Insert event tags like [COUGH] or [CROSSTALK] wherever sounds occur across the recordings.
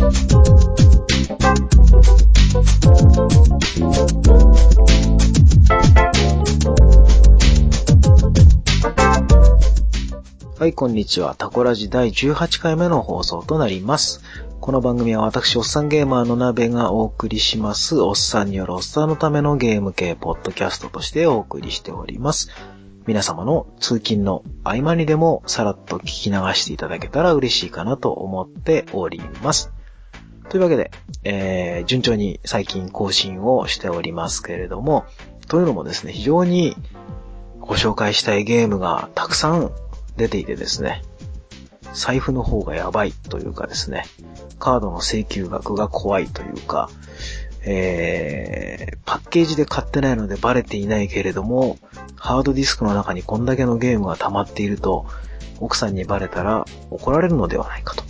はい、こんにちは。タコラジ第18回目の放送となります。この番組は私、おっさんゲーマーの鍋がお送りします、おっさんによるおっさんのためのゲーム系ポッドキャストとしてお送りしております。皆様の通勤の合間にでもさらっと聞き流していただけたら嬉しいかなと思っております。というわけで、えー、順調に最近更新をしておりますけれども、というのもですね、非常にご紹介したいゲームがたくさん出ていてですね、財布の方がやばいというかですね、カードの請求額が怖いというか、えー、パッケージで買ってないのでバレていないけれども、ハードディスクの中にこんだけのゲームが溜まっていると、奥さんにバレたら怒られるのではないかと。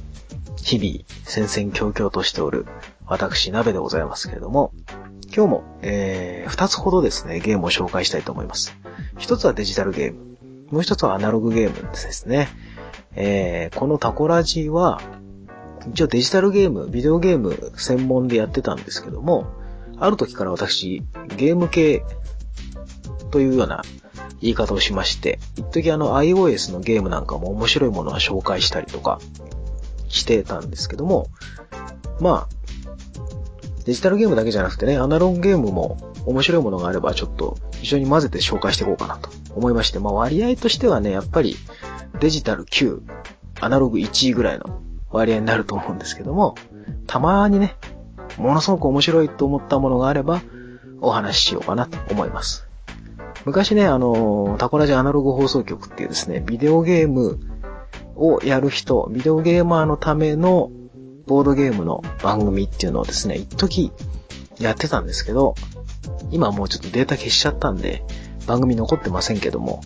日々、戦々恐々としておる、私、鍋でございますけれども、今日も、えー、二つほどですね、ゲームを紹介したいと思います。一つはデジタルゲーム。もう一つはアナログゲームですね。えー、このタコラジは、一応デジタルゲーム、ビデオゲーム専門でやってたんですけども、ある時から私、ゲーム系というような言い方をしまして、一時あの iOS のゲームなんかも面白いものは紹介したりとかしてたんですけども、まあ、デジタルゲームだけじゃなくてね、アナログゲームも面白いものがあればちょっと一緒に混ぜて紹介していこうかなと思いまして、まあ割合としてはね、やっぱりデジタル9、アナログ1位ぐらいの割合になると思うんですけども、たまにね、ものすごく面白いと思ったものがあれば、お話ししようかなと思います。昔ね、あの、タコラジアナログ放送局っていうですね、ビデオゲームをやる人、ビデオゲーマーのためのボードゲームの番組っていうのをですね、一時やってたんですけど、今もうちょっとデータ消しちゃったんで、番組残ってませんけども、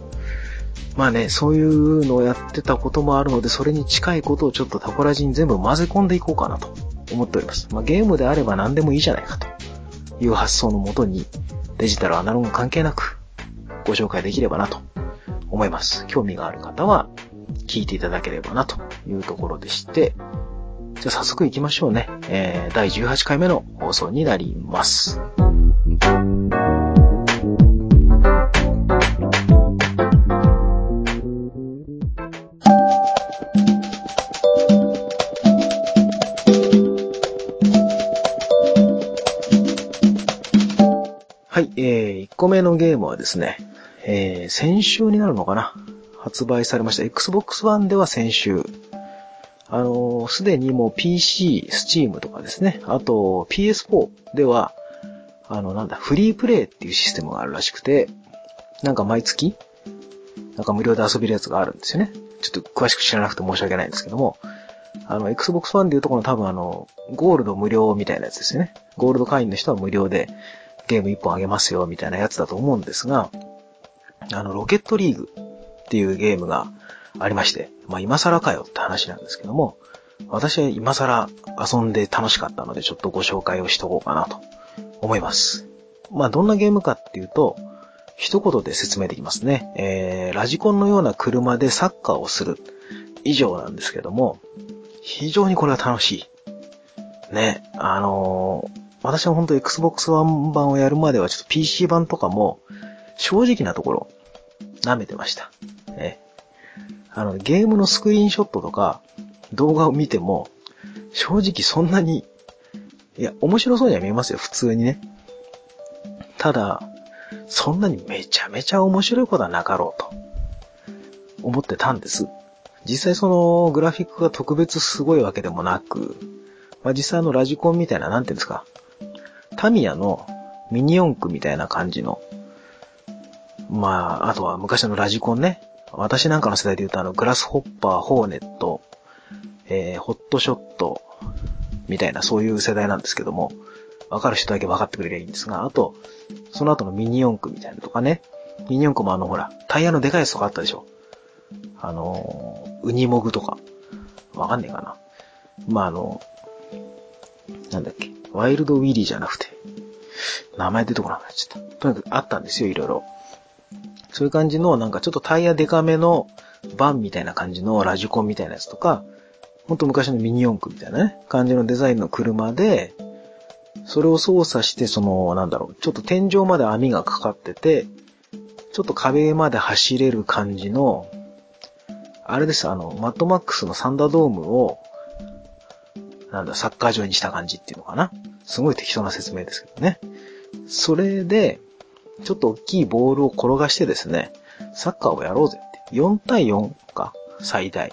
まあね、そういうのをやってたこともあるので、それに近いことをちょっとタコラジに全部混ぜ込んでいこうかなと思っております。まあゲームであれば何でもいいじゃないかという発想のもとに、デジタルアナログ関係なくご紹介できればなと思います。興味がある方は聞いていただければなというところでして、じゃあ早速行きましょうね。えー、第18回目の放送になります。はい、えー、1個目のゲームはですね、えー、先週になるのかな？発売されました。Xbox One では先週あの、すでにもう PC、Steam とかですね、あと PS4 では、あの、なんだ、フリープレイっていうシステムがあるらしくて、なんか毎月、なんか無料で遊べるやつがあるんですよね。ちょっと詳しく知らなくて申し訳ないんですけども、あの、Xbox One でいうとこの多分あの、ゴールド無料みたいなやつですよね。ゴールド会員の人は無料でゲーム1本あげますよみたいなやつだと思うんですが、あの、ロケットリーグっていうゲームがありまして、まあ今更かよって話なんですけども、私は今更遊んで楽しかったのでちょっとご紹介をしとこうかなと思います。まあどんなゲームかっていうと、一言で説明できますね。えー、ラジコンのような車でサッカーをする以上なんですけども、非常にこれは楽しい。ね、あのー、私は本当 Xbox One 版をやるまではちょっと PC 版とかも正直なところ舐めてました。あの、ゲームのスクリーンショットとか動画を見ても、正直そんなに、いや、面白そうには見えますよ、普通にね。ただ、そんなにめちゃめちゃ面白いことはなかろうと、思ってたんです。実際そのグラフィックが特別すごいわけでもなく、まあ、実際のラジコンみたいな、なんていうんですか、タミヤのミニ四駆みたいな感じの、まあ、あとは昔のラジコンね、私なんかの世代で言うとあの、グラスホッパー、ホーネット、えー、ホットショット、みたいなそういう世代なんですけども、わかる人だけ分かってくれりゃいいんですが、あと、その後のミニ四駆みたいなとかね、ミニ四駆もあのほら、タイヤのでかいやつとかあったでしょ。あのー、ウニモグとか、わかんねえかな。まあ、あの、なんだっけ、ワイルドウィリーじゃなくて、名前出てこなくなっちゃった。とにかくあったんですよ、いろいろ。そういう感じの、なんかちょっとタイヤデカめのバンみたいな感じのラジコンみたいなやつとか、ほんと昔のミニ四駆みたいなね、感じのデザインの車で、それを操作して、その、なんだろう、ちょっと天井まで網がかかってて、ちょっと壁まで走れる感じの、あれです、あの、マッドマックスのサンダードームを、なんだ、サッカー場にした感じっていうのかな。すごい適当な説明ですけどね。それで、ちょっと大きいボールを転がしてですね、サッカーをやろうぜって。4対4か、最大。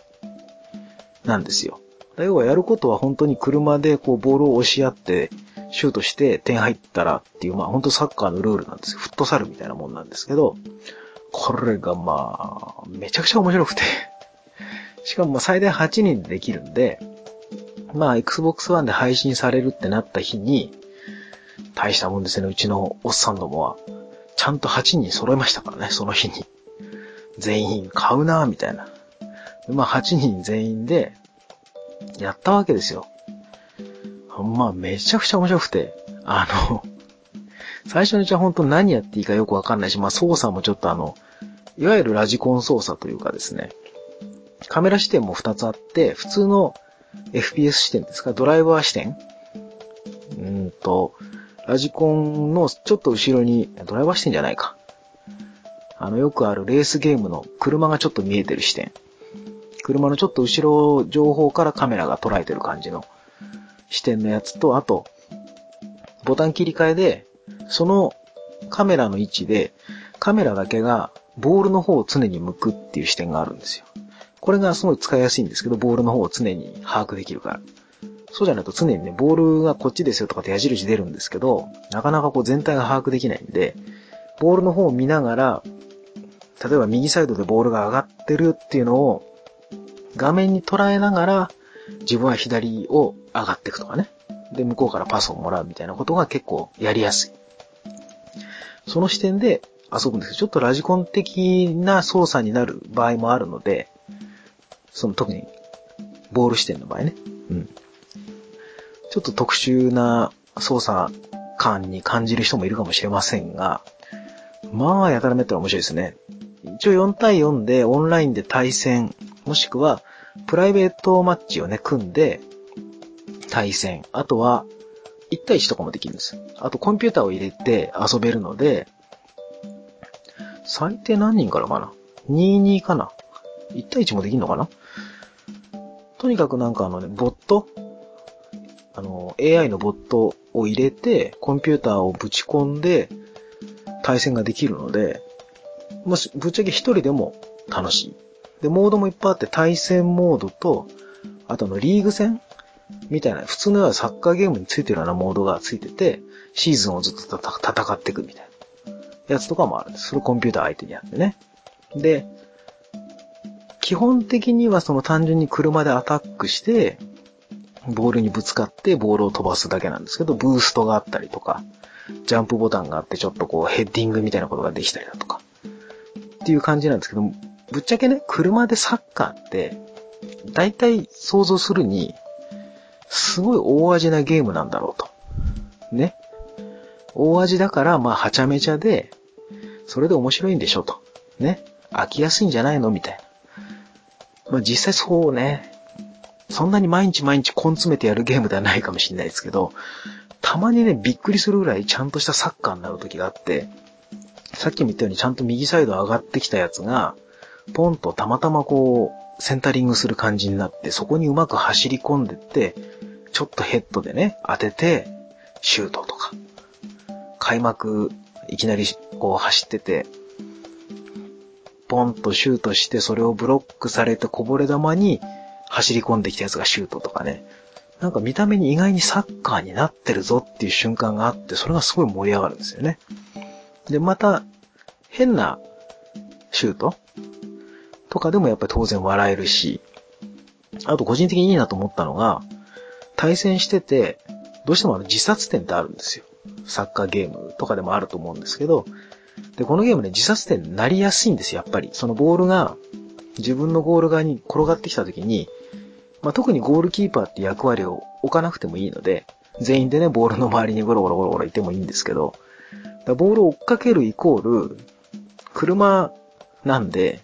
なんですよ。要はやることは本当に車でこうボールを押し合って、シュートして点入ったらっていう、まあ本当サッカーのルールなんですよ。フットサルみたいなもんなんですけど、これがまあ、めちゃくちゃ面白くて [LAUGHS] しかもまあ最大8人でできるんで、まあ Xbox One で配信されるってなった日に、大したもんですね、うちのおっさんどもは。ちゃんと8人揃えましたからね、その日に。全員買うなみたいな。まあ8人全員で、やったわけですよ。まあめちゃくちゃ面白くて、あの、最初にじゃあ本当何やっていいかよくわかんないし、まあ操作もちょっとあの、いわゆるラジコン操作というかですね、カメラ視点も2つあって、普通の FPS 視点ですか、ドライバー視点？うんと、ラジコンのちょっと後ろに、ドライバー視点じゃないか。あの、よくあるレースゲームの車がちょっと見えてる視点。車のちょっと後ろ情報からカメラが捉えてる感じの視点のやつと、あと、ボタン切り替えで、そのカメラの位置で、カメラだけがボールの方を常に向くっていう視点があるんですよ。これがすごい使いやすいんですけど、ボールの方を常に把握できるから。そうじゃないと常にね、ボールがこっちですよとかって矢印出るんですけど、なかなかこう全体が把握できないんで、ボールの方を見ながら、例えば右サイドでボールが上がってるっていうのを画面に捉えながら、自分は左を上がっていくとかね。で、向こうからパスをもらうみたいなことが結構やりやすい。その視点で遊ぶんですけど、ちょっとラジコン的な操作になる場合もあるので、その特に、ボール視点の場合ね。うん。ちょっと特殊な操作感に感じる人もいるかもしれませんが、まあ、やたらめったら面白いですね。一応4対4でオンラインで対戦、もしくは、プライベートマッチをね、組んで、対戦。あとは、1対1とかもできるんです。あと、コンピューターを入れて遊べるので、最低何人からかな ?22 かな ?1 対1もできるのかな？とにかくなんかあのね、ボット、AI のボットを入れて、コンピューターをぶち込んで、対戦ができるので、もし、ぶっちゃけ一人でも楽しい。で、モードもいっぱいあって、対戦モードと、あとのリーグ戦みたいな、普通のようなサッカーゲームについてるようなモードがついてて、シーズンをずっと戦っていくみたいなやつとかもあるんです。それコンピューター相手にやってね。で、基本的にはその単純に車でアタックして、ボールにぶつかってボールを飛ばすだけなんですけど、ブーストがあったりとか、ジャンプボタンがあってちょっとこうヘッディングみたいなことができたりだとか、っていう感じなんですけど、ぶっちゃけね、車でサッカーって、大体想像するに、すごい大味なゲームなんだろうと。ね。大味だから、まあ、はちゃめちゃで、それで面白いんでしょと。ね。飽きやすいんじゃないのみたいな。まあ、実際そうね。そんなに毎日毎日根詰めてやるゲームではないかもしれないですけど、たまにね、びっくりするぐらいちゃんとしたサッカーになる時があって、さっきも言ったようにちゃんと右サイド上がってきたやつが、ポンとたまたまこう、センタリングする感じになって、そこにうまく走り込んでって、ちょっとヘッドでね、当てて、シュートとか。開幕、いきなりこう走ってて、ポンとシュートして、それをブロックされてこぼれ球に走り込んできたやつがシュートとかね。なんか見た目に意外にサッカーになってるぞっていう瞬間があって、それがすごい盛り上がるんですよね。で、また、変なシュートとかでもやっぱり当然笑えるし、あと個人的にいいなと思ったのが、対戦してて、どうしてもあの自殺点ってあるんですよ。サッカーゲームとかでもあると思うんですけど、で、このゲームね、自殺点になりやすいんですよ、やっぱり。そのボールが自分のゴール側に転がってきた時に、まあ、特にゴールキーパーって役割を置かなくてもいいので、全員でね、ボールの周りにゴロゴロゴロゴロいてもいいんですけど、ボールを追っかけるイコール、車なんで、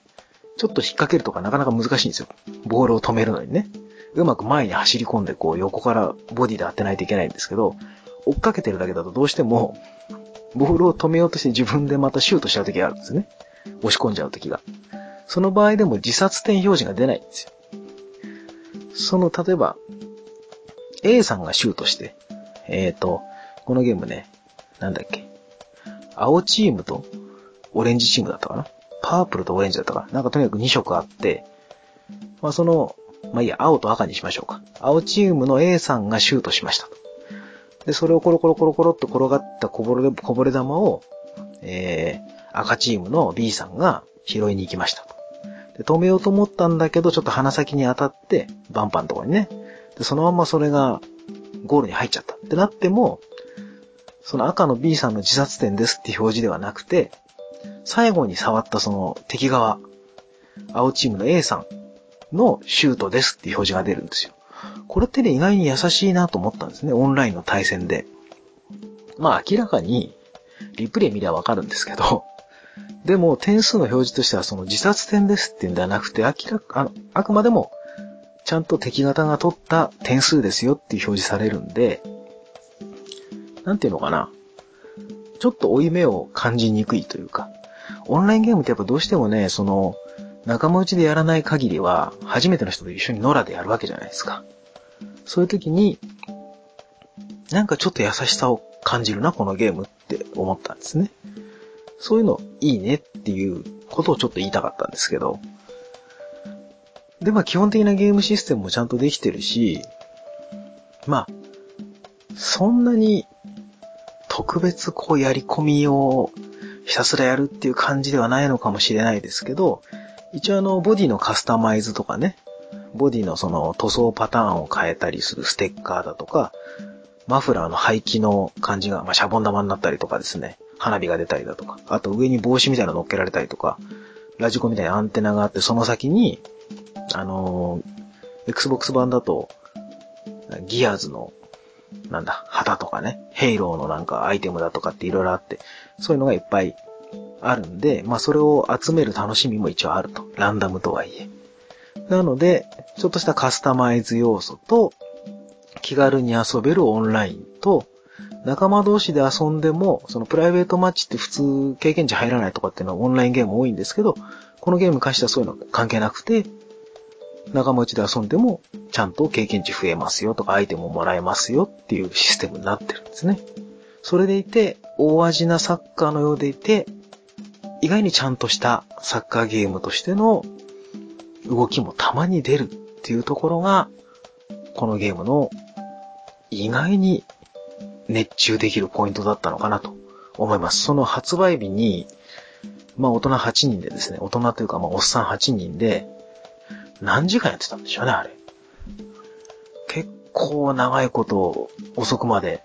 ちょっと引っ掛けるとかなかなか難しいんですよ。ボールを止めるのにね。うまく前に走り込んでこう横からボディで当てないといけないんですけど、追っかけてるだけだとどうしても、ボールを止めようとして自分でまたシュートしちゃう時があるんですね。押し込んじゃう時が。その場合でも自殺点表示が出ないんですよ。その、例えば、A さんがシュートして、えっ、ー、と、このゲームね、なんだっけ。青チームとオレンジチームだったかなパープルとオレンジだったかななんかとにかく2色あって、まあその、まあいいや、青と赤にしましょうか。青チームの A さんがシュートしました。で、それをコロコロコロコロっと転がったこぼれ、こぼれ玉を、えー、赤チームの B さんが拾いに行きました。で、止めようと思ったんだけど、ちょっと鼻先に当たって、バンパンとこにね。で、そのままそれがゴールに入っちゃったってなっても、その赤の B さんの自殺点ですって表示ではなくて、最後に触ったその敵側、青チームの A さんのシュートですって表示が出るんですよ。これってね、意外に優しいなと思ったんですね。オンラインの対戦で。まあ明らかに、リプレイ見りゃわかるんですけど、でも点数の表示としてはその自殺点ですっていうんではなくて、明らか、あの、あくまでも、ちゃんと敵型が取った点数ですよっていう表示されるんで、なんていうのかな。ちょっと追い目を感じにくいというか、オンラインゲームってやっぱどうしてもね、その、仲間内でやらない限りは、初めての人と一緒に野良でやるわけじゃないですか。そういう時に、なんかちょっと優しさを感じるな、このゲームって思ったんですね。そういうのいいねっていうことをちょっと言いたかったんですけど。で、まあ基本的なゲームシステムもちゃんとできてるし、まあ、そんなに特別こうやり込みをひたすらやるっていう感じではないのかもしれないですけど、一応あの、ボディのカスタマイズとかね、ボディのその塗装パターンを変えたりするステッカーだとか、マフラーの排気の感じが、まあ、シャボン玉になったりとかですね、花火が出たりだとか、あと上に帽子みたいなの乗っけられたりとか、ラジコみたいなアンテナがあって、その先に、あのー、Xbox 版だと、ギアーズの、なんだ、旗とかね、ヘイローのなんかアイテムだとかって色々あって、そういうのがいっぱいあるんで、まあそれを集める楽しみも一応あると。ランダムとはいえ。なので、ちょっとしたカスタマイズ要素と、気軽に遊べるオンラインと、仲間同士で遊んでも、そのプライベートマッチって普通経験値入らないとかっていうのはオンラインゲーム多いんですけど、このゲームに関してはそういうの関係なくて、仲間内で遊んでも、ちゃんと経験値増えますよとか、アイテムもらえますよっていうシステムになってるんですね。それでいて、大味なサッカーのようでいて、意外にちゃんとしたサッカーゲームとしての動きもたまに出るっていうところが、このゲームの意外に熱中できるポイントだったのかなと思います。その発売日に、まあ大人8人でですね、大人というかまあおっさん8人で、何時間やってたんでしょうね、あれ。結構長いこと遅くまで、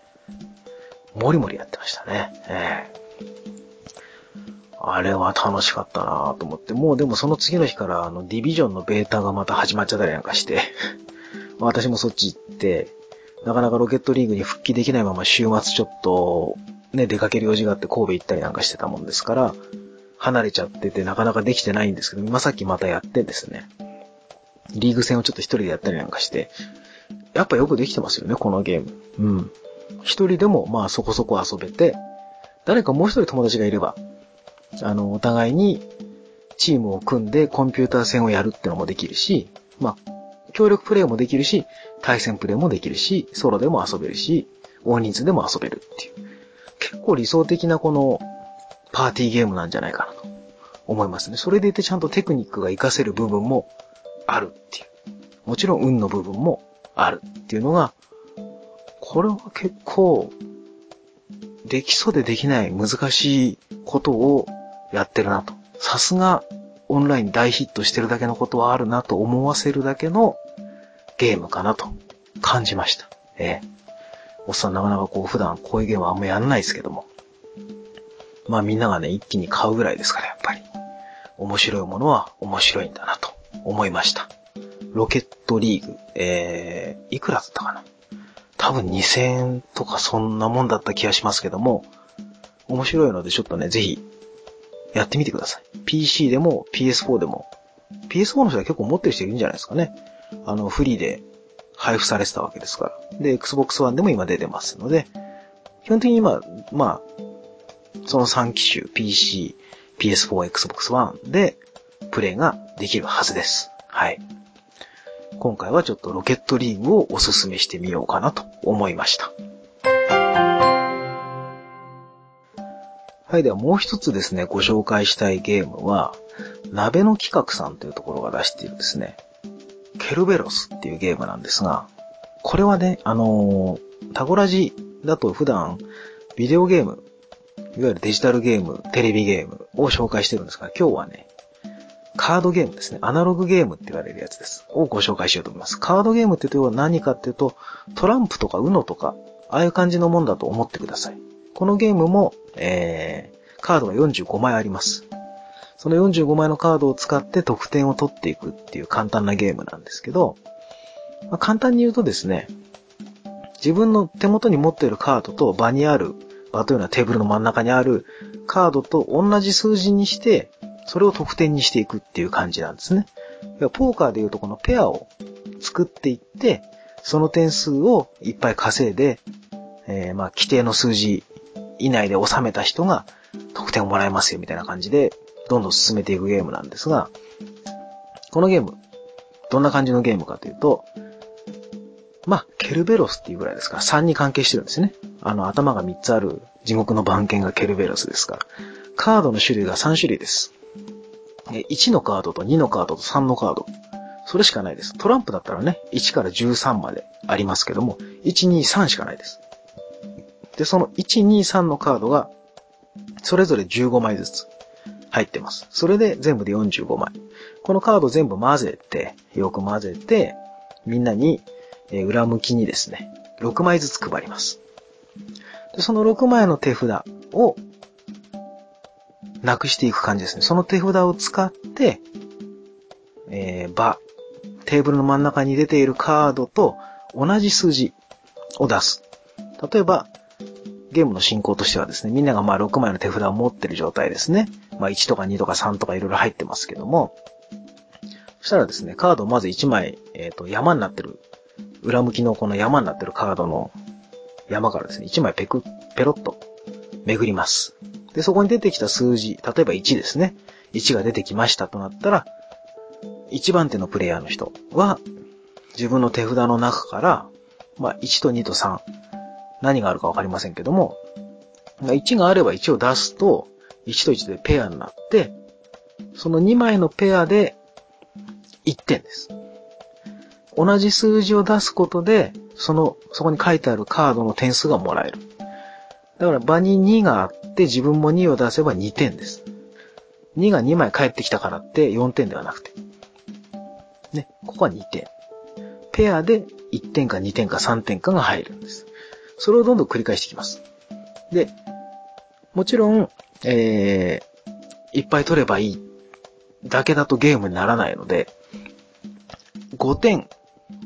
もりもりやってましたね。ええあれは楽しかったなと思って、もうでもその次の日からあのディビジョンのベータがまた始まっちゃったりなんかして [LAUGHS] 私もそっち行って、なかなかロケットリーグに復帰できないまま週末ちょっとね、出かける用事があって神戸行ったりなんかしてたもんですから、離れちゃっててなかなかできてないんですけど、今さっきまたやってですね、リーグ戦をちょっと一人でやったりなんかして、やっぱよくできてますよね、このゲーム。うん。一人でもまあそこそこ遊べて、誰かもう一人友達がいれば、あの、お互いにチームを組んでコンピューター戦をやるってのもできるし、まあ、協力プレイもできるし、対戦プレイもできるし、ソロでも遊べるし、大人数でも遊べるっていう。結構理想的なこのパーティーゲームなんじゃないかなと思いますね。それでいてちゃんとテクニックが活かせる部分もあるっていう。もちろん運の部分もあるっていうのが、これは結構、できそうでできない難しいことをやってるなと。さすがオンライン大ヒットしてるだけのことはあるなと思わせるだけのゲームかなと感じました。ええ。おっさんなかなかこう普段こういうゲームはあんまやんないですけども。まあみんながね、一気に買うぐらいですから、やっぱり。面白いものは面白いんだなと思いました。ロケットリーグ、えー、いくらだったかな？多分2000円とかそんなもんだった気がしますけども、面白いのでちょっとね、ぜひ、やってみてください。PC でも PS4 でも。PS4 の人は結構持ってる人いるんじゃないですかね。あの、フリーで配布されてたわけですから。で、Xbox One でも今出てますので、基本的に今、まあ、その3機種、PC、PS4、Xbox One でプレイができるはずです。はい。今回はちょっとロケットリーグをおすすめしてみようかなと思いました。はい、ではもう一つですね、ご紹介したいゲームは、鍋の企画さんというところが出しているですね、ケルベロスっていうゲームなんですが、これはね、あのー、タゴラジだと普段、ビデオゲーム、いわゆるデジタルゲーム、テレビゲームを紹介してるんですが、今日はね、カードゲームですね。アナログゲームって言われるやつです。をご紹介しようと思います。カードゲームって言うと何かっていうと、トランプとか UNO とか、ああいう感じのもんだと思ってください。このゲームも、えー、カードが45枚あります。その45枚のカードを使って得点を取っていくっていう簡単なゲームなんですけど、まあ、簡単に言うとですね、自分の手元に持っているカードと場にある、場というのはテーブルの真ん中にあるカードと同じ数字にして、それを得点にしていくっていう感じなんですね。ポーカーで言うとこのペアを作っていって、その点数をいっぱい稼いで、えー、まあ規定の数字以内で収めた人が得点をもらえますよみたいな感じで、どんどん進めていくゲームなんですが、このゲーム、どんな感じのゲームかというと、まあ、ケルベロスっていうぐらいですから、3に関係してるんですね。あの、頭が3つある地獄の番犬がケルベロスですから。カードの種類が3種類です。え1のカードと2のカードと3のカード。それしかないです。トランプだったらね、1から13までありますけども、1、2、3しかないです。で、その1、2、3のカードが、それぞれ15枚ずつ入ってます。それで全部で45枚。このカード全部混ぜて、よく混ぜて、みんなにえ裏向きにですね、6枚ずつ配ります。でその6枚の手札をなくしていく感じですね。その手札を使って、えー、場、テーブルの真ん中に出ているカードと同じ数字を出す。例えば、ゲームの進行としてはですね、みんながまあ6枚の手札を持ってる状態ですね。まあ1とか2とか3とかいろいろ入ってますけども、そしたらですね、カードをまず1枚、えっ、ー、と、山になってる裏向きのこの山になってるカードの山からですね、1枚ペク、ペロッと巡ります。で、そこに出てきた数字、例えば1ですね。1が出てきましたとなったら、1番手のプレイヤーの人は、自分の手札の中から、まあ、1と2と3、何があるかわかりませんけども、1があれば1を出すと、1と1でペアになって、その2枚のペアで1点です。同じ数字を出すことで、その、そこに書いてあるカードの点数がもらえる。だから場に2があっって自分も2を出せば2点です。2が2枚返ってきたからって4点ではなくて。ね、ここは2点。ペアで1点か2点か3点かが入るんです。それをどんどん繰り返していきます。で、もちろん、えー、いっぱい取ればいいだけだとゲームにならないので、5点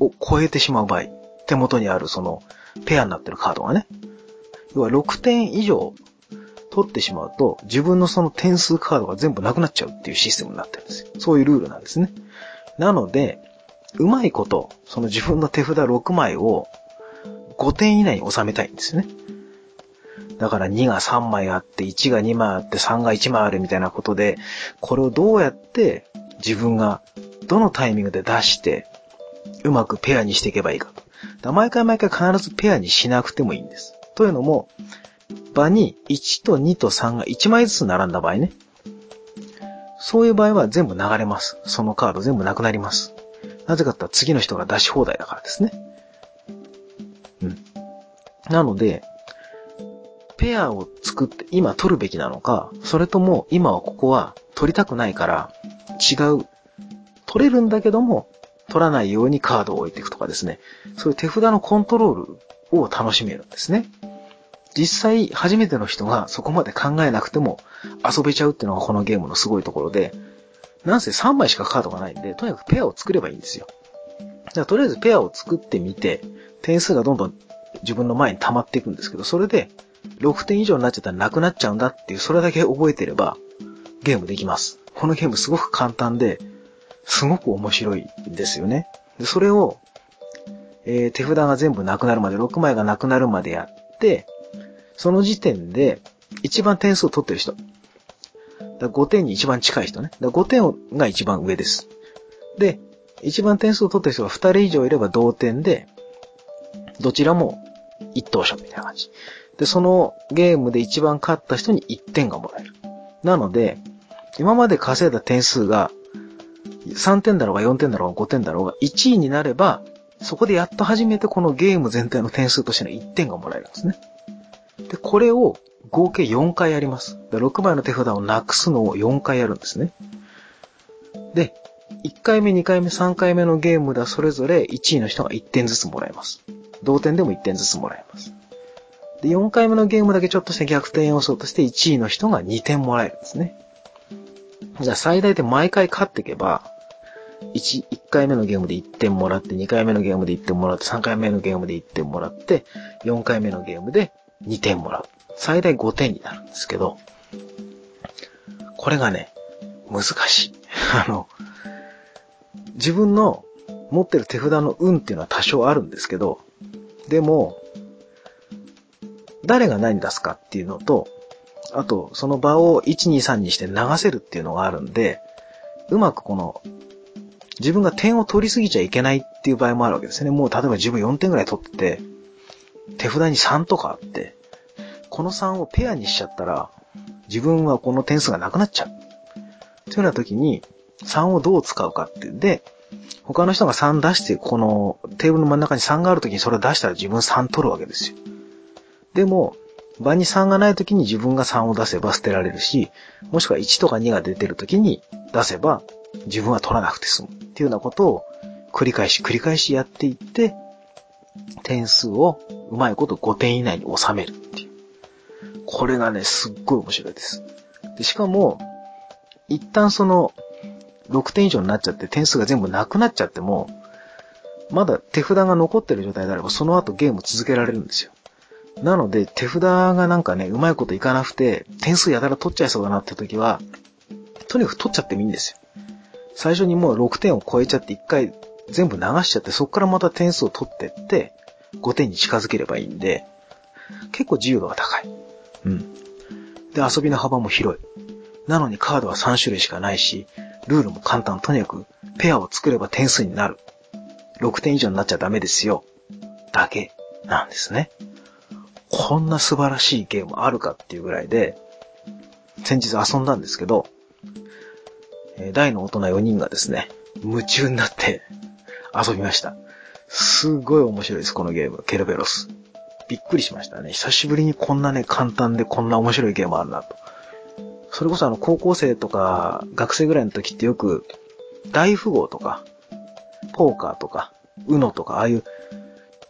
を超えてしまう場合、手元にあるそのペアになってるカードがね、要は6点以上取ってしまうと、自分のその点数カードが全部なくなっちゃうっていうシステムになってるんですよ。そういうルールなんですね。なので、うまいこと、その自分の手札6枚を5点以内に収めたいんですね。だから2が3枚あって、1が2枚あって、3が1枚あるみたいなことで、これをどうやって自分がどのタイミングで出して、うまくペアにしていけばいいかと。だ毎回毎回必ずペアにしなくてもいいんです。というのも、場に1と2と3が1枚ずつ並んだ場合ね。そういう場合は全部流れます。そのカード全部なくなります。なぜかって次の人が出し放題だからですね。うん。なので、ペアを作って今取るべきなのか、それとも今はここは取りたくないから違う、取れるんだけども取らないようにカードを置いていくとかですね。そういう手札のコントロールを楽しめるんですね。実際、初めての人がそこまで考えなくても遊べちゃうっていうのがこのゲームのすごいところで、なんせ3枚しかカードがないんで、とにかくペアを作ればいいんですよ。じゃあとりあえずペアを作ってみて、点数がどんどん自分の前に溜まっていくんですけど、それで6点以上になっちゃったらなくなっちゃうんだっていう、それだけ覚えてれば、ゲームできます。このゲームすごく簡単で、すごく面白いんですよね。で、それを、えー、手札が全部なくなるまで、6枚がなくなるまでやって、その時点で、一番点数を取ってる人。だ5点に一番近い人ね。だ5点が一番上です。で、一番点数を取ってる人が2人以上いれば同点で、どちらも一等賞みたいな感じ。で、そのゲームで一番勝った人に1点がもらえる。なので、今まで稼いだ点数が3点だろうが4点だろうが5点だろうが1位になれば、そこでやっと初めてこのゲーム全体の点数としての1点がもらえるんですね。で、これを合計4回やります。6枚の手札をなくすのを4回やるんですね。で、1回目、2回目、3回目のゲームではそれぞれ1位の人が1点ずつもらえます。同点でも1点ずつもらえます。で、4回目のゲームだけちょっとした逆転要素として1位の人が2点もらえるんですね。じゃあ最大で毎回勝っていけば、1、1回目のゲームで1点もらって、2回目のゲームで1点もらって、3回目のゲームで1点もらって、4回目のゲームで2点もらう。最大5点になるんですけど、これがね、難しい。[LAUGHS] あの、自分の持ってる手札の運っていうのは多少あるんですけど、でも、誰が何出すかっていうのと、あと、その場を1、2、3にして流せるっていうのがあるんで、うまくこの、自分が点を取りすぎちゃいけないっていう場合もあるわけですね。もう例えば自分4点ぐらい取ってて、手札に3とかあって、この3をペアにしちゃったら、自分はこの点数がなくなっちゃう。というような時に、3をどう使うかってで、他の人が3出して、このテーブルの真ん中に3がある時にそれを出したら自分3取るわけですよ。でも、場に3がない時に自分が3を出せば捨てられるし、もしくは1とか2が出てる時に出せば自分は取らなくて済むっていうようなことを繰り返し繰り返しやっていって、点数をうまいこと5点以内に収めるっていう。これがね、すっごい面白いです。でしかも、一旦その、6点以上になっちゃって点数が全部なくなっちゃっても、まだ手札が残ってる状態であれば、その後ゲーム続けられるんですよ。なので、手札がなんかね、うまいこといかなくて、点数やたら取っちゃいそうだなって時は、とにかく取っちゃってもいいんですよ。最初にもう6点を超えちゃって1回全部流しちゃって、そこからまた点数を取ってって、5点に近づければいいんで、結構自由度が高い。うん。で、遊びの幅も広い。なのにカードは3種類しかないし、ルールも簡単。とにかく、ペアを作れば点数になる。6点以上になっちゃダメですよ。だけなんですね。こんな素晴らしいゲームあるかっていうぐらいで、先日遊んだんですけど、大の大人4人がですね、夢中になって遊びました。すごい面白いです、このゲーム。ケルベロス。びっくりしましたね。久しぶりにこんなね、簡単でこんな面白いゲームあるなと。それこそあの、高校生とか、学生ぐらいの時ってよく、大富豪とか、ポーカーとか、ウノとか、ああいう、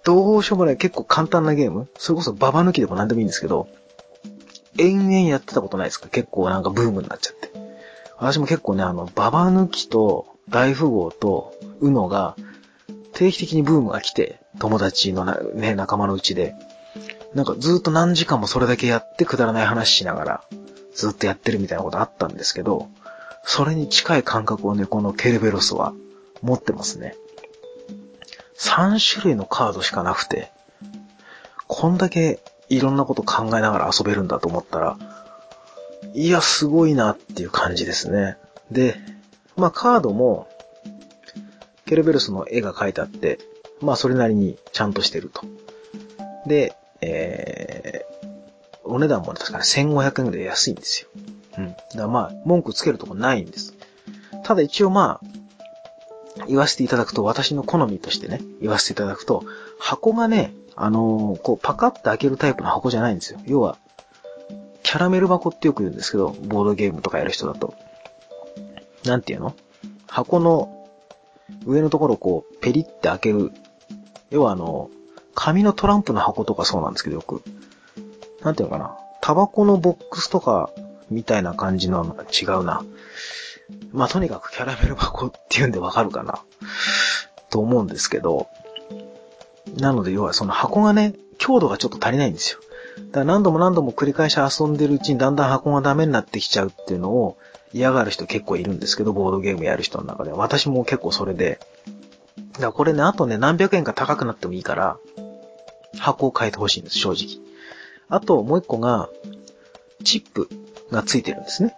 どうしようもない結構簡単なゲームそれこそババ抜きでも何でもいいんですけど、延々やってたことないですか？結構なんかブームになっちゃって。私も結構ね、あの、ババ抜きと大富豪とウノが定期的にブームが来て、友達のね、仲間のうちで、なんかずっと何時間もそれだけやってくだらない話しながら、ずっとやってるみたいなことあったんですけど、それに近い感覚をね、このケルベロスは持ってますね。3種類のカードしかなくて、こんだけいろんなこと考えながら遊べるんだと思ったら、いや、すごいなっていう感じですね。で、まあカードも、ケルベルスの絵が描いてあって、まあそれなりにちゃんとしてると。で、えー、お値段も確かに1500円ぐらい安いんですよ。うん。だからまあ、文句つけるとこないんです。ただ一応まあ、言わせていただくと、私の好みとしてね、言わせていただくと、箱がね、あのー、こう、パカッて開けるタイプの箱じゃないんですよ。要は、キャラメル箱ってよく言うんですけど、ボードゲームとかやる人だと。なんていうの？箱の上のところをこう、ペリって開ける。要はあの、紙のトランプの箱とかそうなんですけど、よく。なんていうのかな。タバコのボックスとか、みたいな感じの違うな。まあ、とにかくキャラメル箱っていうんでわかるかな。と思うんですけど。なので、要はその箱がね、強度がちょっと足りないんですよ。だから何度も何度も繰り返し遊んでるうちにだんだん箱がダメになってきちゃうっていうのを、嫌がる人結構いるんですけど、ボードゲームやる人の中で。私も結構それで、だからこれね、あとね、何百円か高くなってもいいから、箱を変えてほしいんです、正直。あと、もう一個が、チップがついてるんですね。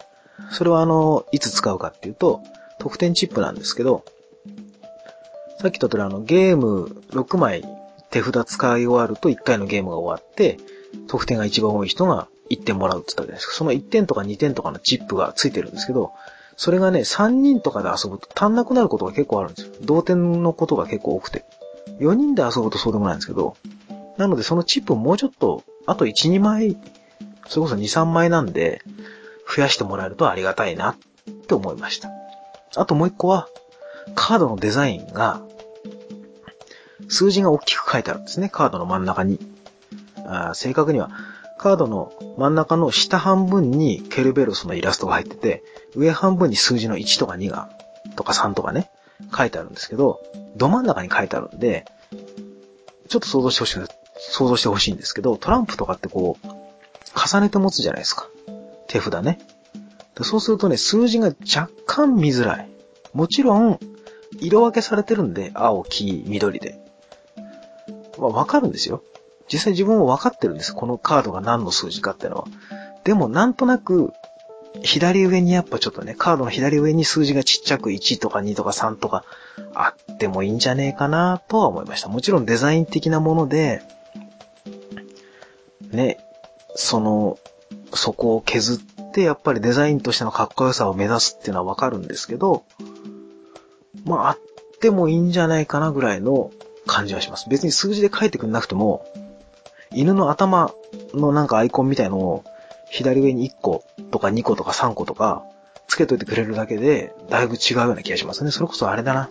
それはあの、いつ使うかっていうと、得点チップなんですけど、さっき言った通りあの、ゲーム6枚手札使い終わると1回のゲームが終わって、得点が一番多い人が1点もらうって言ったじゃないですか。その1点とか2点とかのチップがついてるんですけど、それがね、3人とかで遊ぶと足んなくなることが結構あるんですよ。同点のことが結構多くて。4人で遊ぶとそうでもないんですけど、なのでそのチップをもうちょっと、あと1、2枚、それこそ2、3枚なんで、増やしてもらえるとありがたいなって思いました。あともう一個は、カードのデザインが、数字が大きく書いてあるんですね、カードの真ん中に。あ正確には、カードの真ん中の下半分にケルベロスのイラストが入ってて、上半分に数字の1とか2が、とか3とかね、書いてあるんですけど、ど真ん中に書いてあるんで、ちょっと想像してほしい、想像してほしいんですけど、トランプとかってこう、重ねて持つじゃないですか。手札ね。そうするとね、数字が若干見づらい。もちろん、色分けされてるんで、青、黄、緑で。まあ、わかるんですよ。実際自分もわかってるんです。このカードが何の数字かってのは。でも、なんとなく、左上にやっぱちょっとね、カードの左上に数字がちっちゃく1とか2とか3とかあってもいいんじゃねえかなとは思いました。もちろんデザイン的なもので、ね、その、そこを削ってやっぱりデザインとしてのかっこよさを目指すっていうのはわかるんですけど、まああってもいいんじゃないかなぐらいの感じはします。別に数字で書いてくんなくても、犬の頭のなんかアイコンみたいのを左上に1個とか2個とか3個とかつけといてくれるだけでだいぶ違うような気がしますね。それこそあれだな。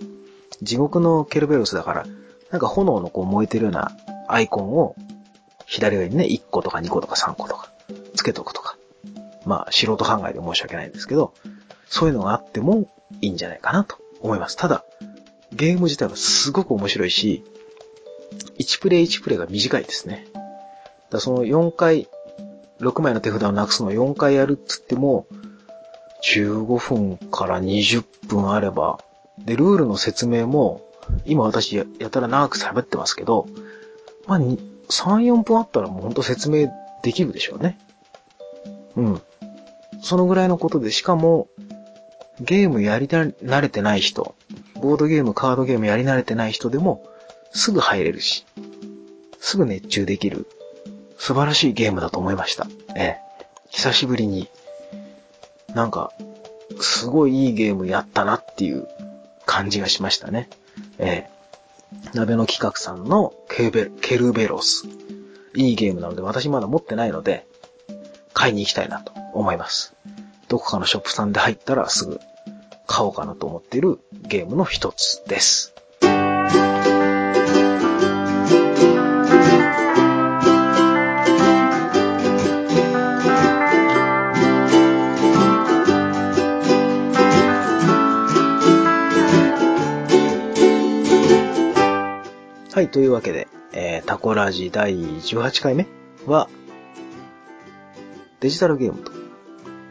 地獄のケルベロスだから、なんか炎のこう燃えてるようなアイコンを左上にね、1個とか2個とか3個とかつけとくとか。まあ素人考えで申し訳ないんですけど、そういうのがあってもいいんじゃないかなと思います。ただ、ゲーム自体はすごく面白いし、1プレイ1プレイが短いですね。だその4回、6枚の手札をなくすのを4回やるっつっても、15分から20分あれば、で、ルールの説明も、今私やたら長く喋ってますけど、まあ、3、4分あったらもうほんと説明できるでしょうね。うん。そのぐらいのことで、しかも、ゲームやり慣れてない人、ボードゲーム、カードゲームやり慣れてない人でも、すぐ入れるし、すぐ熱中できる、素晴らしいゲームだと思いました。ええ。久しぶりに、なんか、すごいいいゲームやったなっていう感じがしましたね。ええ。鍋の企画さんのケベケルベロス。いいゲームなので私まだ持ってないので、買いに行きたいなと思います。どこかのショップさんで入ったらすぐ買おうかなと思っているゲームの一つです。はい、というわけで、えー、タコラジ第18回目は、デジタルゲームと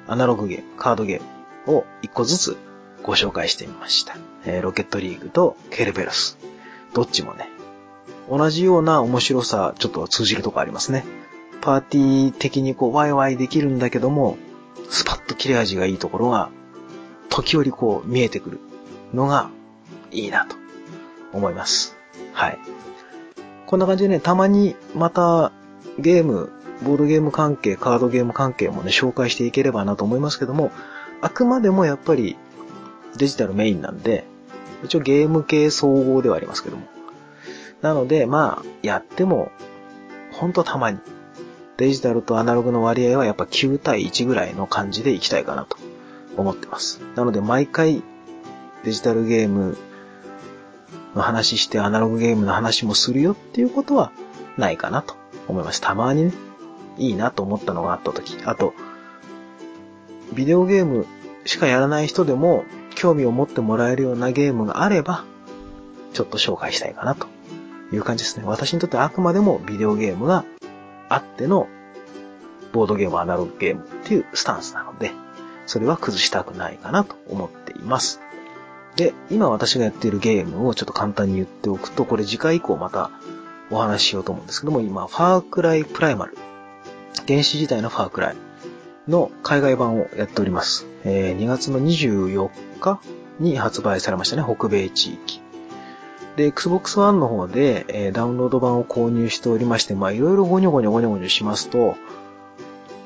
アナログゲーム、カードゲームを一個ずつご紹介してみました。えー、ロケットリーグとケルベロス。どっちもね、同じような面白さ、ちょっと通じるとこありますね。パーティー的にこう、ワイワイできるんだけども、スパッと切れ味がいいところが、時折こう、見えてくるのが、いいなと思います。はい。こんな感じでね、たまにまたゲーム、ボードゲーム関係、カードゲーム関係もね、紹介していければなと思いますけども、あくまでもやっぱりデジタルメインなんで、一応ゲーム系総合ではありますけども。なので、まあ、やっても、ほんとたまに。デジタルとアナログの割合はやっぱ9対1ぐらいの感じでいきたいかなと思ってます。なので毎回デジタルゲームの話してアナログゲームの話もするよっていうことはないかなと思います。たまにね、いいなと思ったのがあった時。あと、ビデオゲームしかやらない人でも興味を持ってもらえるようなゲームがあれば、ちょっと紹介したいかなという感じですね。私にとってあくまでもビデオゲームがあってのボードゲーム、アナログゲームっていうスタンスなので、それは崩したくないかなと思っています。で、今私がやっているゲームをちょっと簡単に言っておくと、これ次回以降またお話ししようと思うんですけども、今、ファークライプライマル。原始時代のファークライの海外版をやっております。えー、2月の24日に発売されましたね、北米地域。で、Xbox One の方で、えー、ダウンロード版を購入しておりまして、まあいろいろゴニョゴニョゴニョゴニョしますと、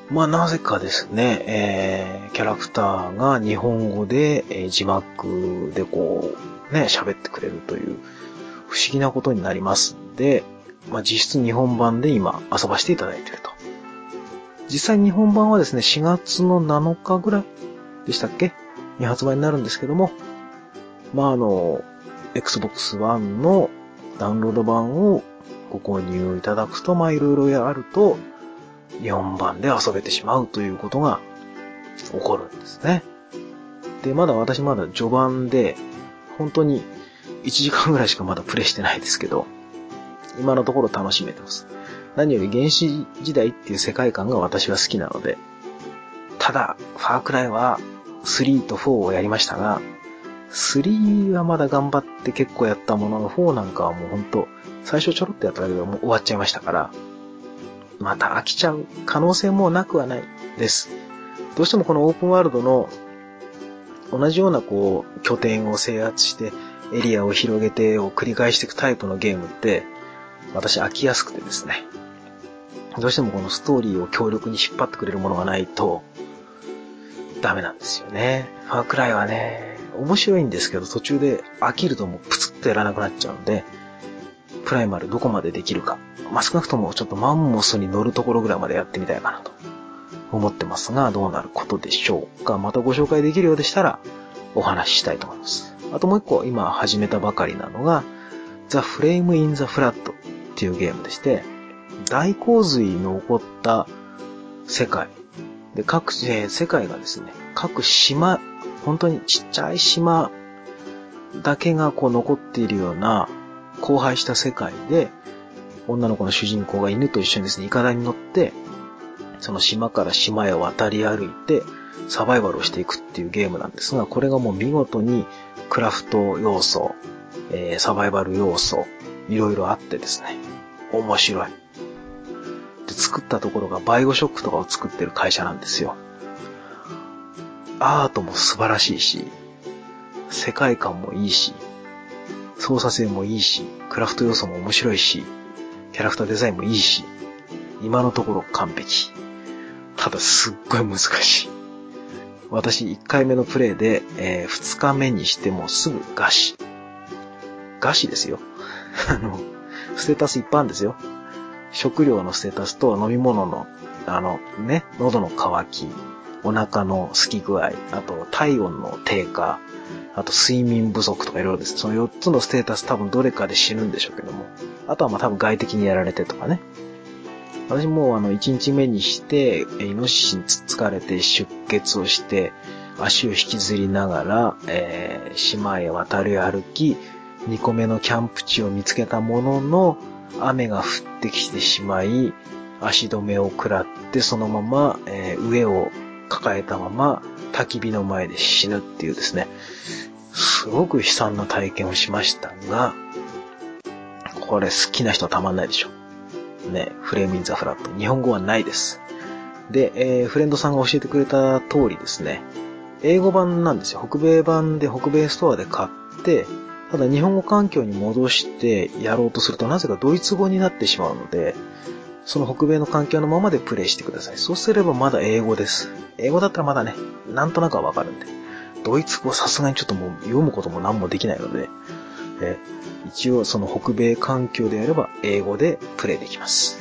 まあなぜかですね、えー、キャラクターが日本語で、えー、字幕でこう、ね、喋ってくれるという不思議なことになりますんで、まあ実質日本版で今遊ばせていただいていると。実際日本版はですね、4月の7日ぐらいでしたっけ？に発売になるんですけども、まああの、Xbox One のダウンロード版をご購入いただくと、まあいろいろやると、4番で遊べてしまうということが起こるんですね。で、まだ私まだ序盤で、本当に1時間ぐらいしかまだプレイしてないですけど、今のところ楽しめてます。何より原始時代っていう世界観が私は好きなので、ただ、ファークライは3と4をやりましたが、3はまだ頑張って結構やったものの、4なんかはもうほんと、最初ちょろっとやっただけでもう終わっちゃいましたから、また飽きちゃう可能性もなくはないです。どうしてもこのオープンワールドの同じようなこう拠点を制圧してエリアを広げてを繰り返していくタイプのゲームって私飽きやすくてですね。どうしてもこのストーリーを強力に引っ張ってくれるものがないとダメなんですよね。ファークライはね、面白いんですけど途中で飽きるともうプツッとやらなくなっちゃうので、プライマルどこまでできるか。まあ、少なくともちょっとマンモスに乗るところぐらいまでやってみたいかなと思ってますが、どうなることでしょうか。またご紹介できるようでしたらお話ししたいと思います。あともう一個今始めたばかりなのが、The Flame in the Flat っていうゲームでして、大洪水の起こった世界。で、各、えー、世界がですね、各島、本当にちっちゃい島だけがこう残っているような荒廃した世界で、女の子の主人公が犬と一緒にですね、イカダに乗って、その島から島へ渡り歩いて、サバイバルをしていくっていうゲームなんですが、これがもう見事にクラフト要素、えー、サバイバル要素、いろいろあってですね、面白い。で、作ったところがバイオショックとかを作ってる会社なんですよ。アートも素晴らしいし、世界観もいいし、操作性もいいし、クラフト要素も面白いし、キャラクターデザインもいいし、今のところ完璧。ただすっごい難しい。私1回目のプレイで、えー、2日目にしてもすぐ餓死。餓死ですよ。[LAUGHS] あの、ステータスいっぱいあるんですよ。食料のステータスと飲み物の、あの、ね、喉の渇き、お腹の空き具合、あと体温の低下、あと睡眠不足とかいろいろです。その4つのステータス多分どれかで死ぬんでしょうけども。あとはまあ多分外的にやられてとかね。私もあの1日目にして、イノシシにつつかれて出血をして、足を引きずりながら、えー、島へ渡り歩き、2個目のキャンプ地を見つけたものの、雨が降ってきてしまい、足止めを食らって、そのまま、えー、上を抱えたまま焚き火の前で死ぬっていうですね、すごく悲惨な体験をしましたが、これ好きな人はたまんないでしょ。ね、フレームインザフラット。日本語はないです。で、えー、フレンドさんが教えてくれた通りですね、英語版なんですよ。北米版で北米ストアで買って、ただ日本語環境に戻してやろうとするとなぜかドイツ語になってしまうので、その北米の環境のままでプレイしてください。そうすればまだ英語です。英語だったらまだね、なんとなくはわかるんで。ドイツ語さすがにちょっともう読むことも何もできないので、え一応その北米環境でやれば英語でプレイできます。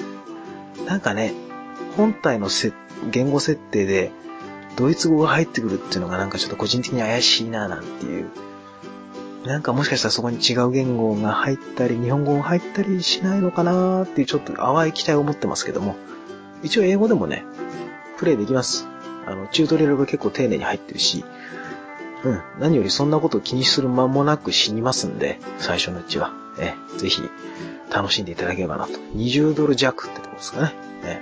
なんかね、本体のせ言語設定でドイツ語が入ってくるっていうのがなんかちょっと個人的に怪しいななんていう。なんかもしかしたらそこに違う言語が入ったり、日本語が入ったりしないのかなーっていうちょっと淡い期待を持ってますけども、一応英語でもね、プレイできます。あの、チュートリアルが結構丁寧に入ってるし、うん。何よりそんなことを気にする間もなく死にますんで、最初のうちは。え、ぜひ、楽しんでいただければなと。20ドル弱ってとこですかね。え。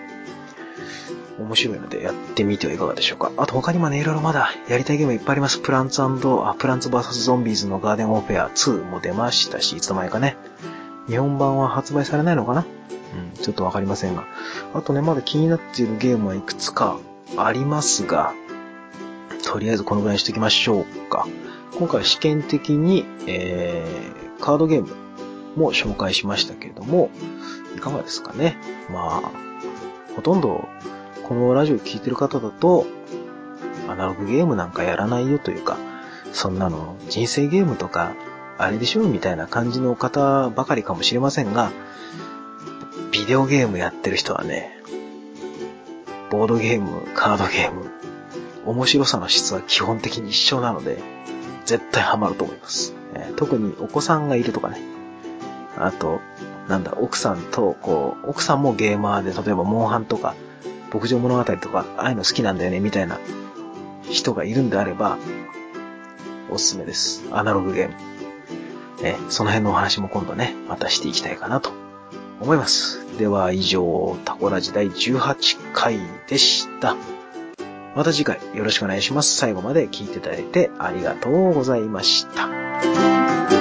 面白いのでやってみてはいかがでしょうか。あと他にもね、いろいろまだやりたいゲームいっぱいあります。プランツあ、プランツ VS ゾンビーズのガーデンオフェア2も出ましたし、いつの間にかね。日本版は発売されないのかな？うん、ちょっとわかりませんが。あとね、まだ気になっているゲームはいくつかありますが、とりあえずこのぐらいにしておきましょうか。今回試験的に、えー、カードゲームも紹介しましたけれども、いかがですかね？まあ、ほとんどこのラジオ聴いてる方だと、アナログゲームなんかやらないよというか、そんなの人生ゲームとか、あれでしょみたいな感じの方ばかりかもしれませんが、ビデオゲームやってる人はね、ボードゲーム、カードゲーム、面白さの質は基本的に一緒なので、絶対ハマると思います。え、特にお子さんがいるとかね。あと、なんだ、奥さんと、こう、奥さんもゲーマーで、例えばモンハンとか、牧場物語とか、ああいうの好きなんだよね、みたいな人がいるんであれば、おすすめです。アナログゲーム。えその辺のお話も今度ね、またしていきたいかなと思います。では以上、タコラジ第18回でした。また次回よろしくお願いします。最後まで聞いていただいてありがとうございました。